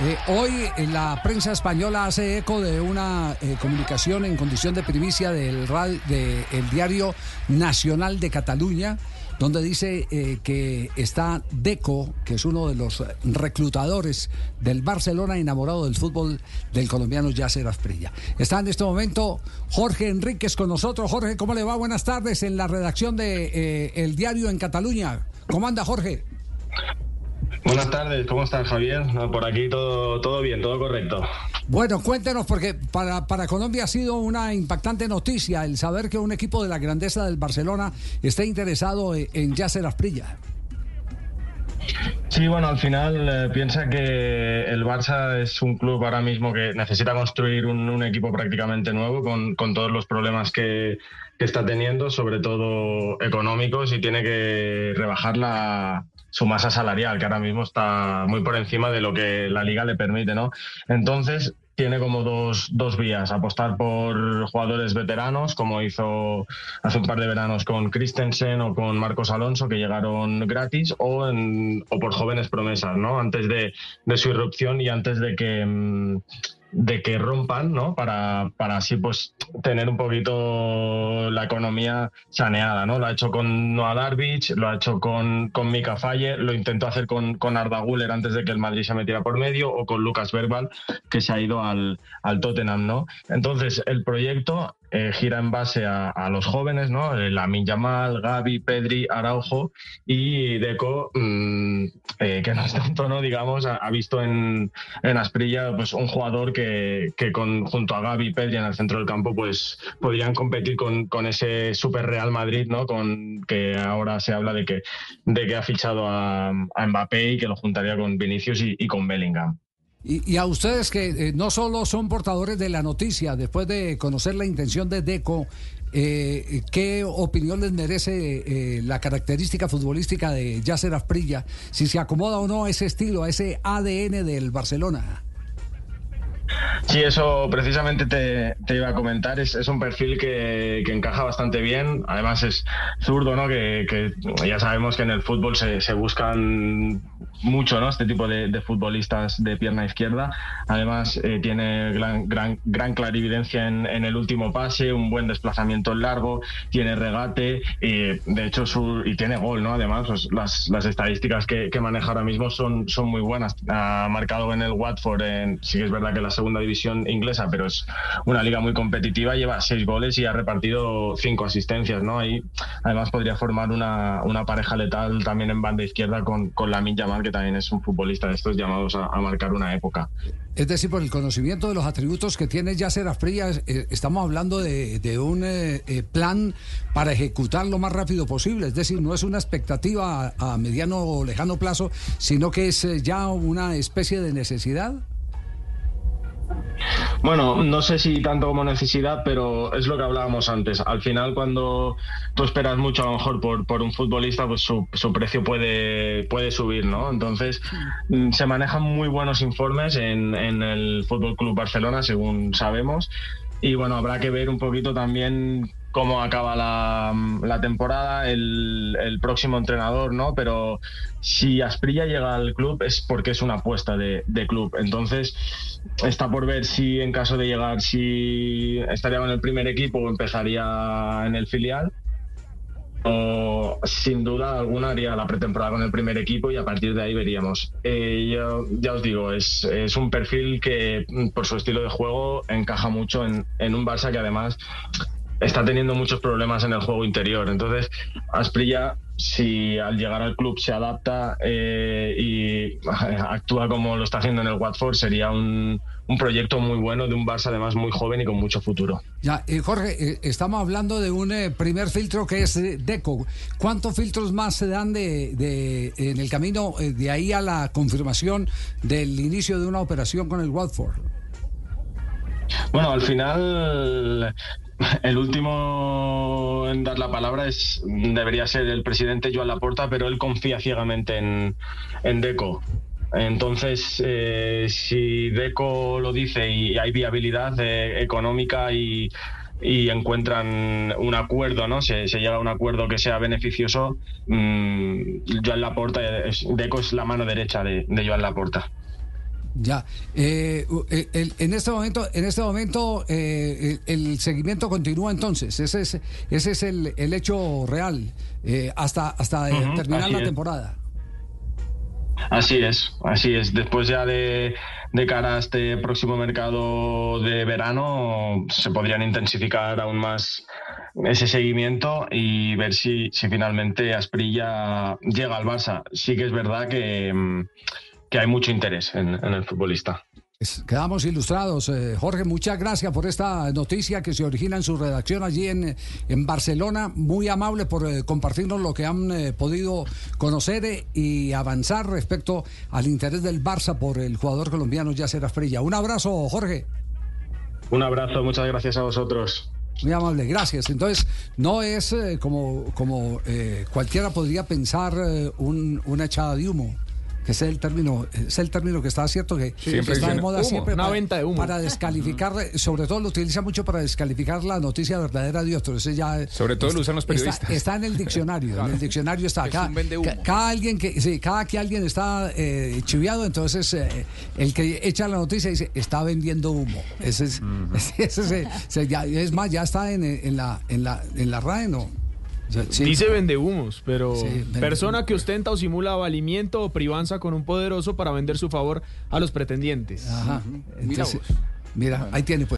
Eh, hoy en la prensa española hace eco de una eh, comunicación en condición de primicia del de, el diario Nacional de Cataluña, donde dice eh, que está Deco, que es uno de los reclutadores del Barcelona enamorado del fútbol del colombiano Yasser Asprilla. Está en este momento Jorge Enríquez con nosotros. Jorge, ¿cómo le va? Buenas tardes en la redacción de El Diario en Cataluña. ¿Cómo anda Jorge? Buenas tardes, ¿cómo estás Javier? por aquí todo, todo bien, todo correcto. Bueno, cuéntenos, porque para, para Colombia ha sido una impactante noticia el saber que un equipo de la grandeza del Barcelona está interesado en, Yasser Asprilla. Sí, bueno, al final eh, piensa que el Barça es un club ahora mismo que necesita construir un, equipo prácticamente nuevo con, todos los problemas que, que, está teniendo, sobre todo económicos, y tiene que rebajar la, su masa salarial, que ahora mismo está muy por encima de lo que la liga le permite, ¿no? Entonces, tiene como dos, dos vías, apostar por jugadores veteranos, como hizo hace un par de veranos con Christensen o con Marcos Alonso, que llegaron gratis, o, en, o por jóvenes promesas, ¿no? Antes de, de su irrupción y antes de que mm, de que rompan, ¿no? Para, para así pues tener un poquito la economía saneada, ¿no? Lo ha hecho con Noah Darvich, lo ha hecho con, con Mika Faye, lo intentó hacer con, con Arda Guller antes de que el Madrid se metiera por medio, o con Lucas Verbal, que se ha ido al, al Tottenham, ¿no? Entonces, el proyecto eh, gira en base a, los jóvenes, ¿no? Eh, Lamin Yamal, Gaby, Pedri, Araujo y Deco, mm, eh, que no es tanto, ¿no? Digamos, ha, visto en, en, Asprilla pues un jugador que, que con, junto a Gaby y Pedri en el centro del campo pues podrían competir con, con ese Super Real Madrid, ¿no? Con que ahora se habla de que, de que ha fichado a, a Mbappé y que lo juntaría con Vinicius y con Bellingham. Y, a ustedes que eh, no solo son portadores de la noticia, después de conocer la intención de Deco, eh, ¿qué opinión les merece eh, la característica futbolística de Yasser Asprilla? Si se acomoda o no a ese estilo, a ese ADN del Barcelona. Sí, eso precisamente te, iba a comentar. Es, un perfil que, encaja bastante bien. Además es zurdo, ¿no? Que, ya sabemos que en el fútbol se, buscan mucho, ¿no? Este tipo de, futbolistas de pierna izquierda. Además, eh, tiene gran, clarividencia en, el último pase, un buen desplazamiento en largo, tiene regate, y de hecho, su, y tiene gol, ¿no? Además, pues, las, estadísticas que, maneja ahora mismo son, muy buenas. Ha marcado en el Watford, sí es verdad que la segunda inglesa, pero es una liga muy competitiva, lleva seis goles y ha repartido cinco asistencias, ¿no? Ahí, además, podría formar una, una pareja letal también en banda izquierda con, con la Yamal, que también es un futbolista de estos llamados a, marcar una época. Es decir, por el conocimiento de los atributos que tiene Yasser Asprilla, eh, estamos hablando de, un eh, eh, plan para ejecutar lo más rápido posible. Es decir, no es una expectativa a, a mediano o lejano plazo, sino que es ya una especie de necesidad. Bueno, no sé si tanto como necesidad, pero es lo que hablábamos antes. Al final, cuando tú esperas mucho a lo mejor por, por un futbolista, pues su, su, precio puede, puede subir, ¿no? Entonces, mm, se manejan muy buenos informes en, en el Fútbol Club Barcelona, según sabemos. Y bueno, habrá que ver un poquito también cómo acaba la, temporada, el, próximo entrenador, ¿no? Pero si Asprilla llega al club es porque es una apuesta de, club. Entonces, está por ver si en caso de llegar, si estaría en el primer equipo o empezaría en el filial. O sin duda alguna haría la pretemporada con el primer equipo y a partir de ahí veríamos. Eh, ya os digo, es, es, un perfil que por su estilo de juego encaja mucho en un Barça que además está teniendo muchos problemas en el juego interior. Entonces, Asprilla, si al llegar al club se adapta eh, y actúa como lo está haciendo en el Watford, sería un, proyecto muy bueno de un Barça además muy joven y con mucho futuro. Ya, eh, Jorge, eh, estamos hablando de un primer filtro que es Deco. ¿Cuántos filtros más se dan de, de en el camino de ahí a la confirmación del inicio de una operación con el Watford? Bueno, al final el último en dar la palabra es debería ser el presidente Joan Laporta, pero él confía ciegamente en, Deco. Entonces, eh, si Deco lo dice y hay viabilidad eh, económica y, encuentran un acuerdo, ¿no? Se, llega a un acuerdo que sea beneficioso, mmm, Joan Laporta, Deco es la mano derecha de, de Joan Laporta. Ya. Eh, eh, en este momento, en este momento eh, el, seguimiento continúa entonces. Ese es, ese es el, el hecho real hasta, hasta terminar la temporada. Así es, así es. Después ya de, de, cara a este próximo mercado de verano se podrían intensificar aún más ese seguimiento y ver si, si finalmente Asprilla llega al Barça. Sí que es verdad que mm, que hay mucho interés en, el futbolista. Quedamos ilustrados. Eh, Jorge, muchas gracias por esta noticia que se origina en su redacción allí en, en Barcelona. Muy amable por eh, compartirnos lo que han eh, podido conocer y avanzar respecto al interés del Barça por el jugador colombiano Yacer Asprilla. Un abrazo, Jorge. Un abrazo, muchas gracias a vosotros. Muy amable, gracias. Entonces, no es como, como cualquiera podría pensar un, una echada de humo que es el término, es el término que está cierto que, está de moda siempre una para, venta de humo. para descalificar, sobre todo lo utiliza mucho para descalificar la noticia verdadera de otro. ya sobre todo lo usan los periodistas. Está, en el diccionario, en el diccionario está acá. Cada, alguien que sí, cada que alguien está eh, chiviado, entonces eh, el que echa la noticia dice está vendiendo humo. Ese es, ese, es más ya está en, en la en la en la RAE, ¿no? Dice vende humos, pero persona que ostenta o simula valimiento o privanza con un poderoso para vender su favor a los pretendientes. Ajá. mira, ahí tiene pues.